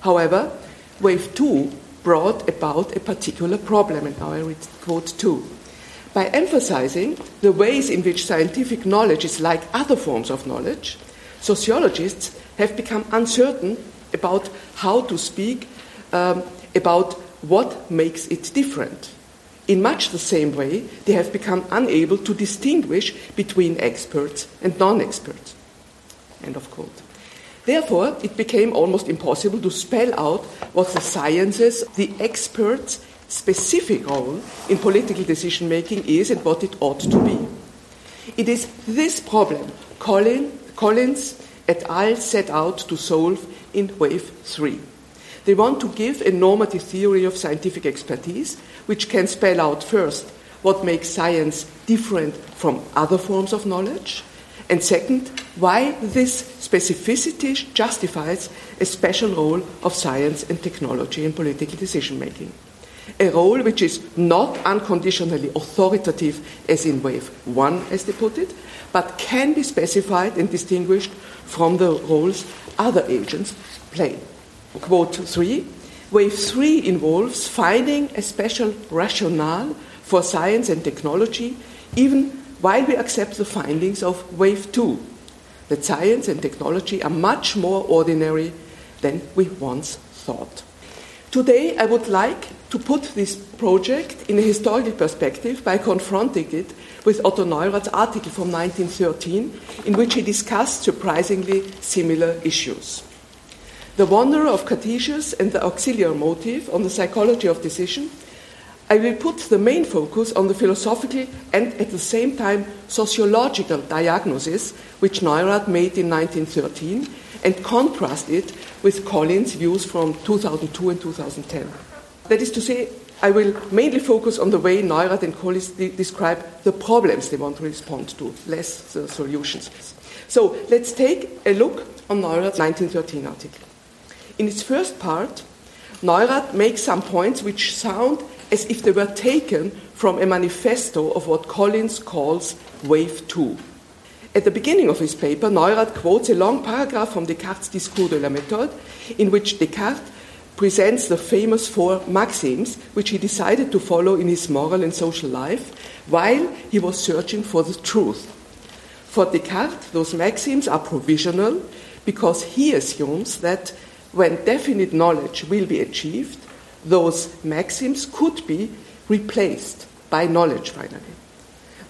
[SPEAKER 4] However, Wave 2 brought about a particular problem, and now I read quote 2. By emphasizing the ways in which scientific knowledge is like other forms of knowledge, sociologists have become uncertain about how to speak um, about what makes it different. In much the same way, they have become unable to distinguish between experts and non experts. End of quote. Therefore, it became almost impossible to spell out what the sciences, the experts' specific role in political decision making is and what it ought to be. It is this problem Colin, Collins et al. set out to solve in Wave 3. They want to give a normative theory of scientific expertise, which can spell out first what makes science different from other forms of knowledge, and second, why this specificity justifies a special role of science and technology in political decision making. A role which is not unconditionally authoritative, as in Wave 1, as they put it, but can be specified and distinguished from the roles other agents play. Quote 3 Wave 3 involves finding a special rationale for science and technology, even while we accept the findings of Wave 2, that science and technology are much more ordinary than we once thought. Today, I would like to put this project in a historical perspective by confronting it with Otto Neurath's article from 1913, in which he discussed surprisingly similar issues. The Wanderer of Cartesius and the Auxiliary Motive on the Psychology of Decision, I will put the main focus on the philosophical and at the same time sociological diagnosis which Neurath made in 1913 and contrast it with Collins' views from 2002 and 2010. That is to say, I will mainly focus on the way Neurath and Collins de- describe the problems they want to respond to, less the solutions. So let's take a look on Neurath's 1913 article. In its first part, Neurath makes some points which sound as if they were taken from a manifesto of what Collins calls Wave 2. At the beginning of his paper, Neurath quotes a long paragraph from Descartes' Discours de la Méthode, in which Descartes presents the famous four maxims which he decided to follow in his moral and social life while he was searching for the truth. For Descartes, those maxims are provisional because he assumes that when definite knowledge will be achieved, those maxims could be replaced by knowledge finally.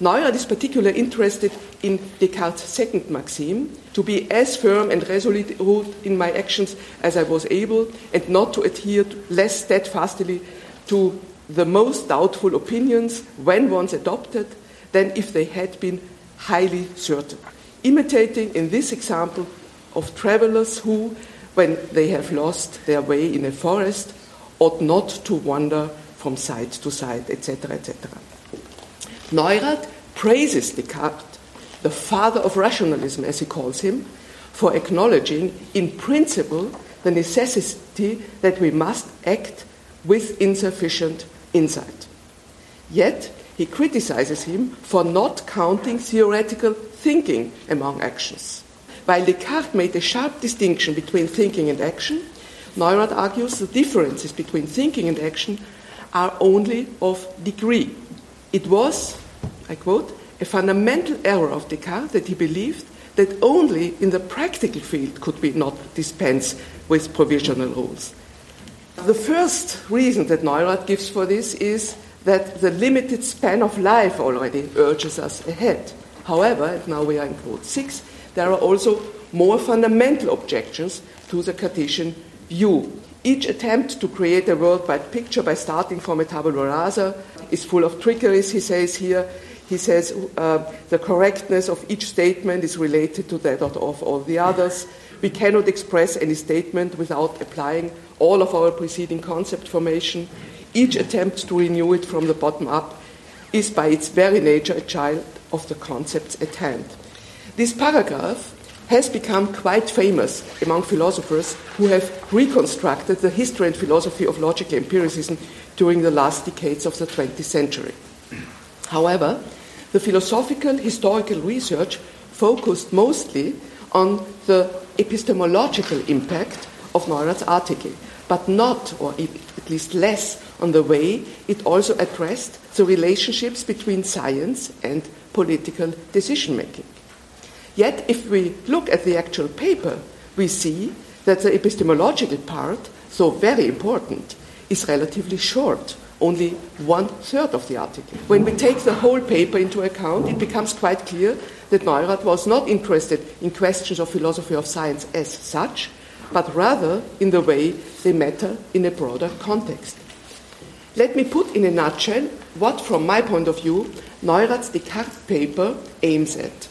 [SPEAKER 4] Neurath is particularly interested in Descartes' second maxim to be as firm and resolute in my actions as I was able, and not to adhere less steadfastly to the most doubtful opinions when once adopted than if they had been highly certain. Imitating in this example of travelers who, when they have lost their way in a forest, ought not to wander from side to side, etc., etc. Neurath praises Descartes, the father of rationalism, as he calls him, for acknowledging in principle the necessity that we must act with insufficient insight. Yet, he criticizes him for not counting theoretical thinking among actions. While Descartes made a sharp distinction between thinking and action, Neurath argues the differences between thinking and action are only of degree. It was, I quote, a fundamental error of Descartes that he believed that only in the practical field could we not dispense with provisional rules. The first reason that Neurath gives for this is that the limited span of life already urges us ahead. However, now we are in quote six, there are also more fundamental objections to the Cartesian view. Each attempt to create a worldwide picture by starting from a tabula rasa is full of trickeries, he says here. He says uh, the correctness of each statement is related to that of all the others. We cannot express any statement without applying all of our preceding concept formation. Each attempt to renew it from the bottom up is by its very nature a child of the concepts at hand. This paragraph has become quite famous among philosophers who have reconstructed the history and philosophy of logical empiricism during the last decades of the 20th century. However, the philosophical historical research focused mostly on the epistemological impact of Neurath's article, but not, or at least less, on the way it also addressed the relationships between science and political decision making. Yet, if we look at the actual paper, we see that the epistemological part, so very important, is relatively short, only one third of the article. When we take the whole paper into account, it becomes quite clear that Neurath was not interested in questions of philosophy of science as such, but rather in the way they matter in a broader context. Let me put in a nutshell what, from my point of view, Neurath's Descartes paper aims at.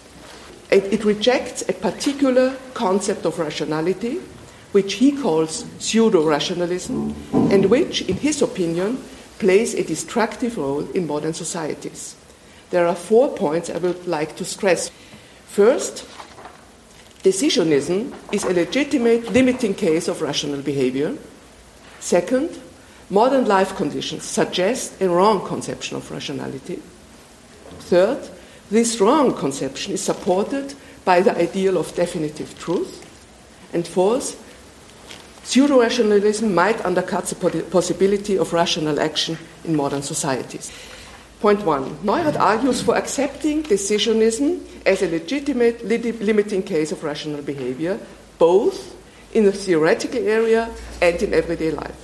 [SPEAKER 4] It rejects a particular concept of rationality, which he calls pseudo rationalism, and which, in his opinion, plays a destructive role in modern societies. There are four points I would like to stress. First, decisionism is a legitimate limiting case of rational behavior. Second, modern life conditions suggest a wrong conception of rationality. Third, this wrong conception is supported by the ideal of definitive truth. And fourth, pseudo rationalism might undercut the possibility of rational action in modern societies. Point one Neurath argues for accepting decisionism as a legitimate limiting case of rational behavior, both in the theoretical area and in everyday life.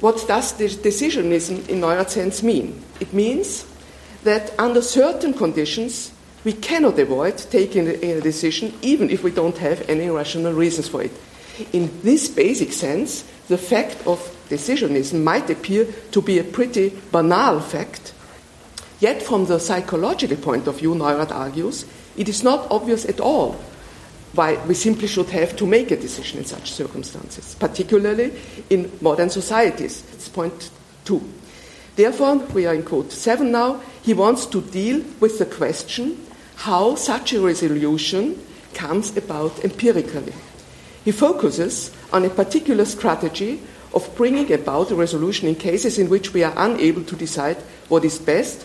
[SPEAKER 4] What does decisionism in Neurath's sense mean? It means that under certain conditions, we cannot avoid taking a decision even if we don't have any rational reasons for it. In this basic sense, the fact of decisionism might appear to be a pretty banal fact. Yet, from the psychological point of view, Neurath argues, it is not obvious at all why we simply should have to make a decision in such circumstances, particularly in modern societies. It's point two. Therefore, we are in quote seven now, he wants to deal with the question how such a resolution comes about empirically. He focuses on a particular strategy of bringing about a resolution in cases in which we are unable to decide what is best,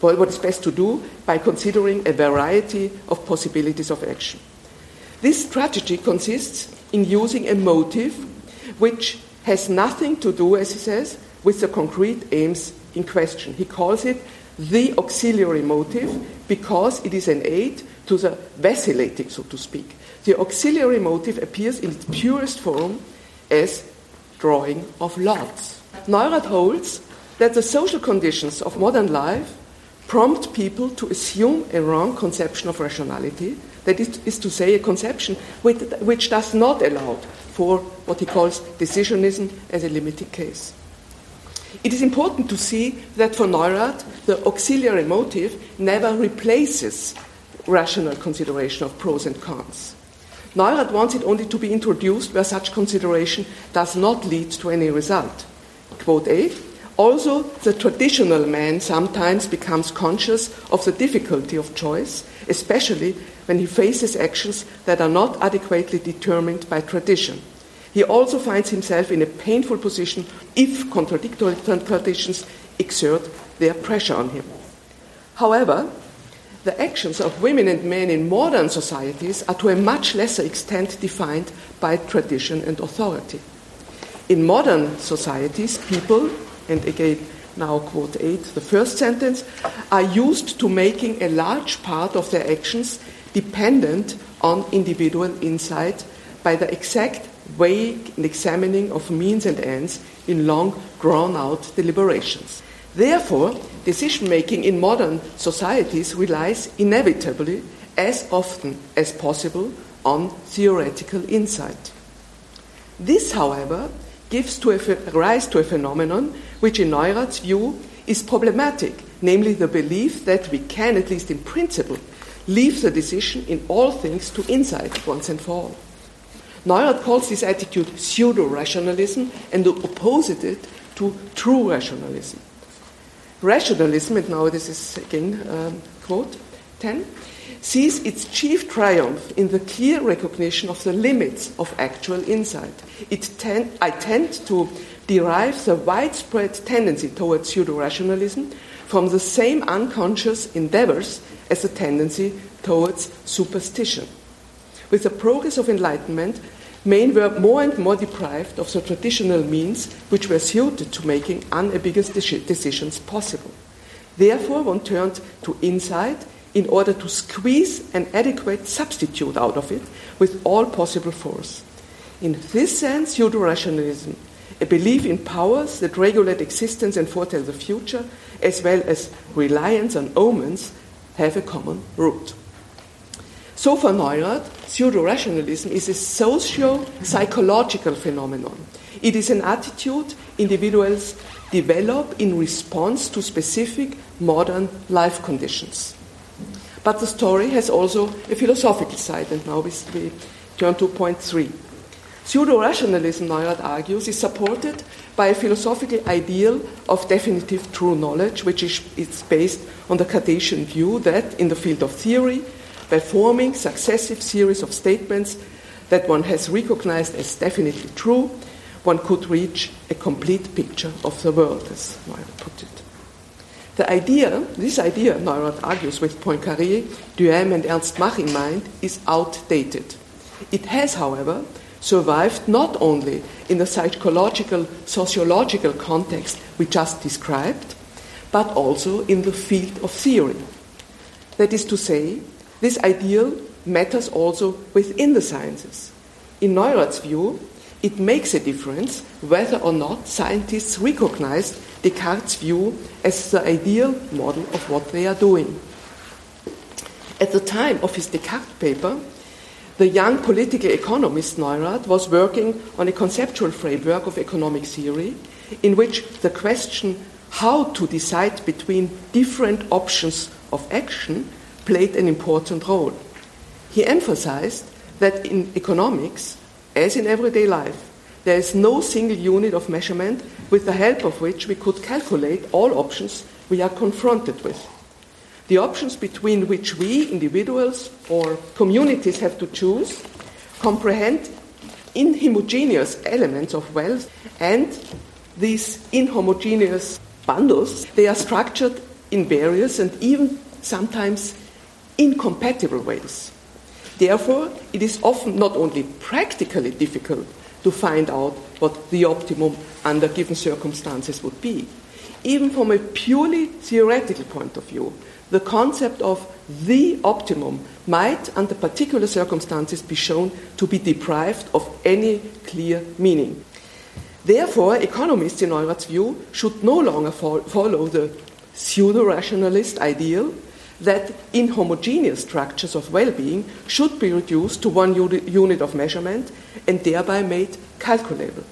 [SPEAKER 4] what is best to do by considering a variety of possibilities of action. This strategy consists in using a motive which has nothing to do, as he says, with the concrete aims in question. He calls it the auxiliary motive because it is an aid to the vacillating, so to speak. The auxiliary motive appears in its purest form as drawing of lots. Neurath holds that the social conditions of modern life prompt people to assume a wrong conception of rationality that is, is to say, a conception which, which does not allow for what he calls decisionism as a limited case. It is important to see that for Neurath, the auxiliary motive never replaces rational consideration of pros and cons. Neurath wants it only to be introduced where such consideration does not lead to any result. Quote 8 Also, the traditional man sometimes becomes conscious of the difficulty of choice, especially when he faces actions that are not adequately determined by tradition. He also finds himself in a painful position if contradictory traditions exert their pressure on him. However, the actions of women and men in modern societies are to a much lesser extent defined by tradition and authority. In modern societies, people, and again, now quote 8, the first sentence, are used to making a large part of their actions dependent on individual insight by the exact weighing and examining of means and ends in long, drawn out deliberations. Therefore, decision making in modern societies relies inevitably, as often as possible, on theoretical insight. This, however, gives to rise to a phenomenon which, in Neurath's view, is problematic, namely the belief that we can, at least in principle, leave the decision in all things to insight once and for all. Neurath calls this attitude pseudo rationalism and opposes it to true rationalism. Rationalism, and now this is again um, quote 10, sees its chief triumph in the clear recognition of the limits of actual insight. Ten- I tend to derive the widespread tendency towards pseudo rationalism from the same unconscious endeavors as the tendency towards superstition. With the progress of enlightenment, men were more and more deprived of the traditional means which were suited to making unambiguous decisions possible. Therefore, one turned to insight in order to squeeze an adequate substitute out of it with all possible force. In this sense, pseudo rationalism, a belief in powers that regulate existence and foretell the future, as well as reliance on omens, have a common root. So for Neurath, pseudo rationalism is a socio psychological phenomenon. It is an attitude individuals develop in response to specific modern life conditions. But the story has also a philosophical side, and now we, turn to point three. Pseudo rationalism, Neurath argues, is supported by a philosophical ideal of definitive true knowledge, which is, is based on the Cartesian view that, in the field of theory, by forming successive series of statements that one has recognized as definitely true, one could reach a complete picture of the world, as Neurath put it. The idea, this idea, Neurath argues with Poincaré, Duhem, and Ernst Mach in mind, is outdated. It has, however, survived not only in the psychological, sociological context we just described, but also in the field of theory. That is to say, this ideal matters also within the sciences. In Neurath's view, it makes a difference whether or not scientists recognize Descartes' view as the ideal model of what they are doing. At the time of his Descartes paper, the young political economist Neurath was working on a conceptual framework of economic theory in which the question how to decide between different options of action played an important role. He emphasized that in economics, as in everyday life, there is no single unit of measurement with the help of which we could calculate all options we are confronted with. The options between which we, individuals or communities, have to choose comprehend inhomogeneous elements of wealth and these inhomogeneous bundles, they are structured in various and even sometimes incompatible ways. Therefore, it is often not only practically difficult to find out what the optimum under given circumstances would be. Even from a purely theoretical point of view, the concept of the optimum might, under particular circumstances, be shown to be deprived of any clear meaning. Therefore, economists, in Neurath's view, should no longer fo- follow the pseudo rationalist ideal that inhomogeneous structures of well being should be reduced to one unit of measurement and thereby made calculable.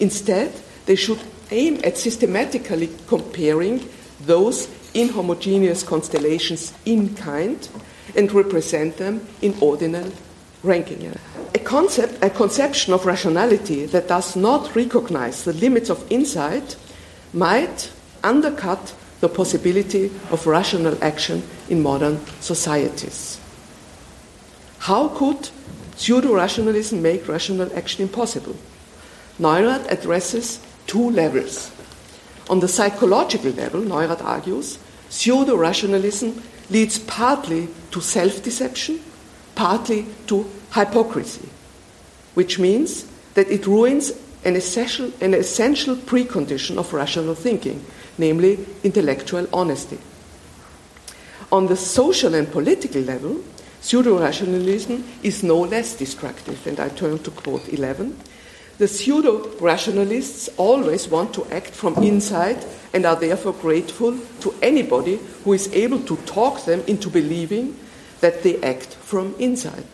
[SPEAKER 4] Instead, they should aim at systematically comparing those inhomogeneous constellations in kind and represent them in ordinal ranking. A concept, a conception of rationality that does not recognize the limits of insight might undercut the possibility of rational action in modern societies. How could pseudo rationalism make rational action impossible? Neurath addresses two levels. On the psychological level, Neurath argues, pseudo rationalism leads partly to self deception, partly to hypocrisy, which means that it ruins an essential, an essential precondition of rational thinking, namely intellectual honesty. On the social and political level, pseudo rationalism is no less destructive, and I turn to quote 11. The pseudo rationalists always want to act from inside and are therefore grateful to anybody who is able to talk them into believing that they act from inside.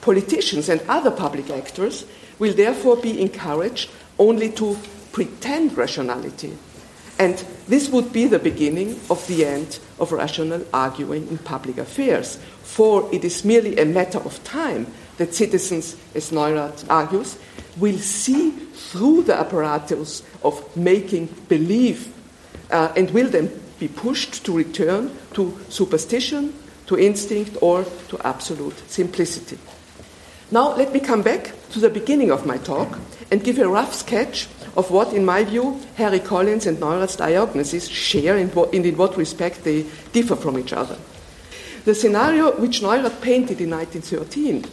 [SPEAKER 4] Politicians and other public actors will therefore be encouraged only to pretend rationality. And this would be the beginning of the end of rational arguing in public affairs, for it is merely a matter of time that citizens, as Neurath argues, will see through the apparatus of making believe uh, and will then be pushed to return to superstition, to instinct, or to absolute simplicity. Now, let me come back to the beginning of my talk and give a rough sketch of what, in my view, Harry Collins and Neurath's diagnoses share and in what respect they differ from each other. The scenario which Neurath painted in 1913,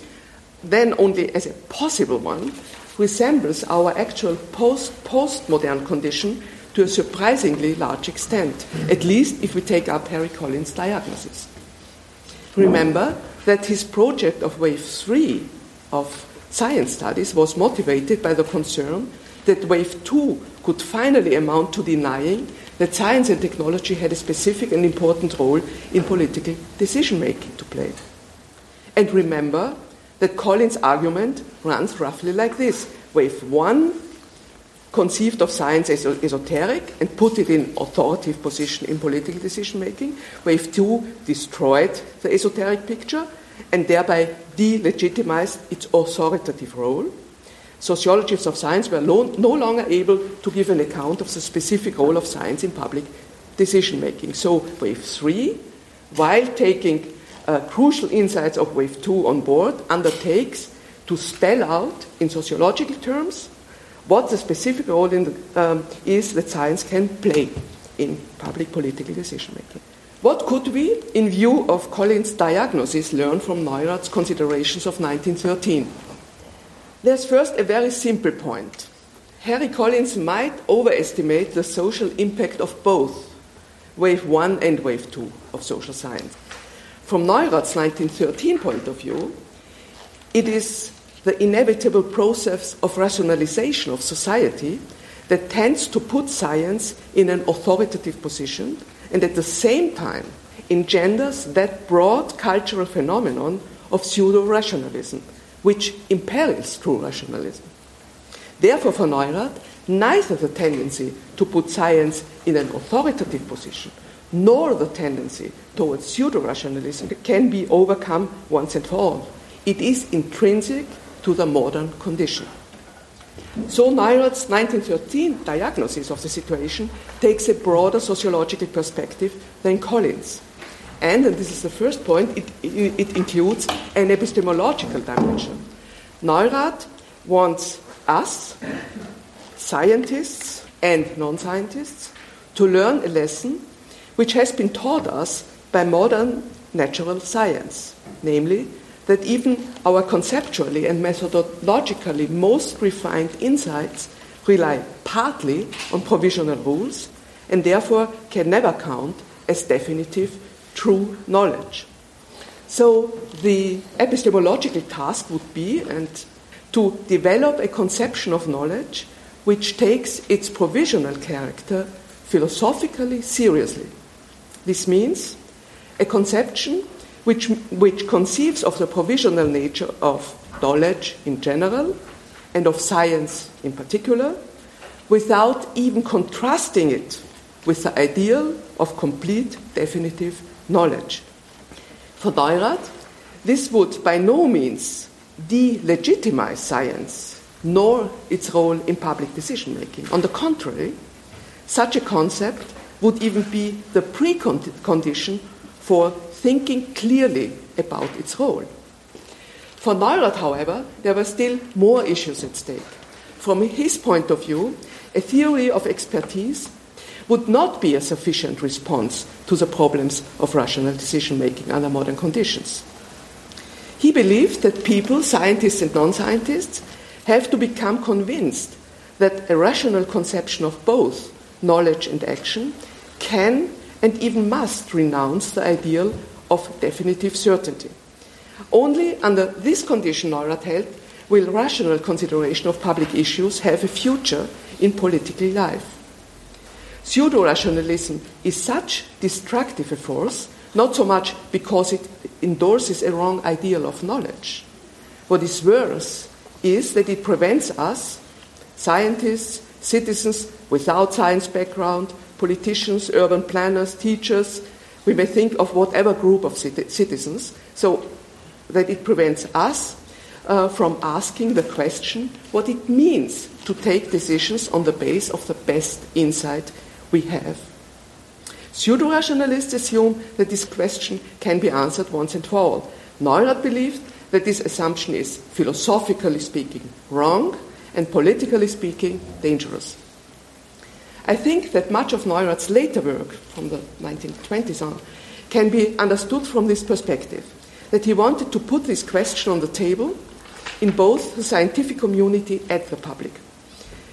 [SPEAKER 4] then only as a possible one, resembles our actual post postmodern condition to a surprisingly large extent, at least if we take up Harry Collins' diagnosis. Remember that his project of Wave 3 of science studies was motivated by the concern that Wave 2 could finally amount to denying that science and technology had a specific and important role in political decision making to play. And remember that Collins' argument runs roughly like this Wave 1 conceived of science as esoteric and put it in authoritative position in political decision making. Wave 2 destroyed the esoteric picture and thereby delegitimized its authoritative role. Sociologists of science were no longer able to give an account of the specific role of science in public decision making. So, wave three, while taking uh, crucial insights of wave two on board, undertakes to spell out in sociological terms what the specific role the, um, is that science can play in public political decision making. What could we, in view of Collins' diagnosis, learn from Neurath's considerations of 1913? There's first a very simple point. Harry Collins might overestimate the social impact of both wave 1 and wave 2 of social science. From Neurath's 1913 point of view, it is the inevitable process of rationalization of society that tends to put science in an authoritative position and at the same time engenders that broad cultural phenomenon of pseudo rationalism, which imperils true rationalism. Therefore, for Neurath, neither the tendency to put science in an authoritative position nor the tendency towards pseudo rationalism can be overcome once and for all. It is intrinsic to the modern condition. So Neurath's 1913 diagnosis of the situation takes a broader sociological perspective than Collins. And, and this is the first point, it, it, it includes an epistemological dimension. Neurath wants us, scientists and non scientists, to learn a lesson which has been taught us by modern natural science, namely that even our conceptually and methodologically most refined insights rely partly on provisional rules and therefore can never count as definitive true knowledge. So the epistemological task would be and to develop a conception of knowledge which takes its provisional character philosophically seriously. This means a conception which, which conceives of the provisional nature of knowledge in general and of science in particular, without even contrasting it with the ideal of complete definitive knowledge. For Neurath, this would by no means delegitimize science nor its role in public decision making. On the contrary, such a concept would even be the precondition for thinking clearly about its role. For Neurath, however, there were still more issues at stake. From his point of view, a theory of expertise would not be a sufficient response to the problems of rational decision making under modern conditions. He believed that people, scientists and non scientists, have to become convinced that a rational conception of both knowledge and action can and even must renounce the ideal of definitive certainty. Only under this condition, Neurath held, will rational consideration of public issues have a future in political life. Pseudo rationalism is such destructive a force, not so much because it endorses a wrong ideal of knowledge. What is worse is that it prevents us, scientists, citizens without science background, politicians, urban planners, teachers, we may think of whatever group of citizens, so that it prevents us uh, from asking the question what it means to take decisions on the base of the best insight we have. Pseudo rationalists assume that this question can be answered once and for all. Neurath believed that this assumption is, philosophically speaking, wrong and politically speaking, dangerous. I think that much of Neurath's later work, from the 1920s on, can be understood from this perspective that he wanted to put this question on the table in both the scientific community and the public.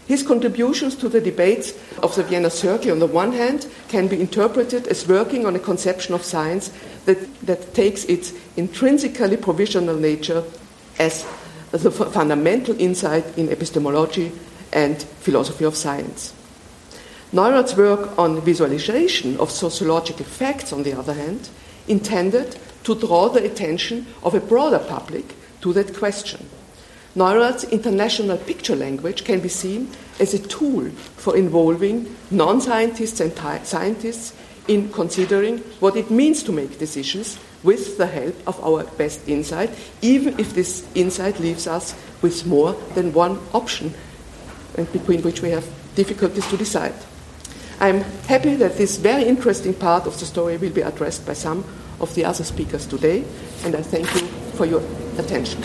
[SPEAKER 4] His contributions to the debates of the Vienna Circle, on the one hand, can be interpreted as working on a conception of science that, that takes its intrinsically provisional nature as the fundamental insight in epistemology and philosophy of science. Neurath's work on visualization of sociological facts, on the other hand, intended to draw the attention of a broader public to that question. Neurath's international picture language can be seen as a tool for involving non scientists and scientists in considering what it means to make decisions with the help of our best insight, even if this insight leaves us with more than one option, and between which we have difficulties to decide. I'm happy that this very interesting part of the story will be addressed by some of the other speakers today, and I thank you for your attention.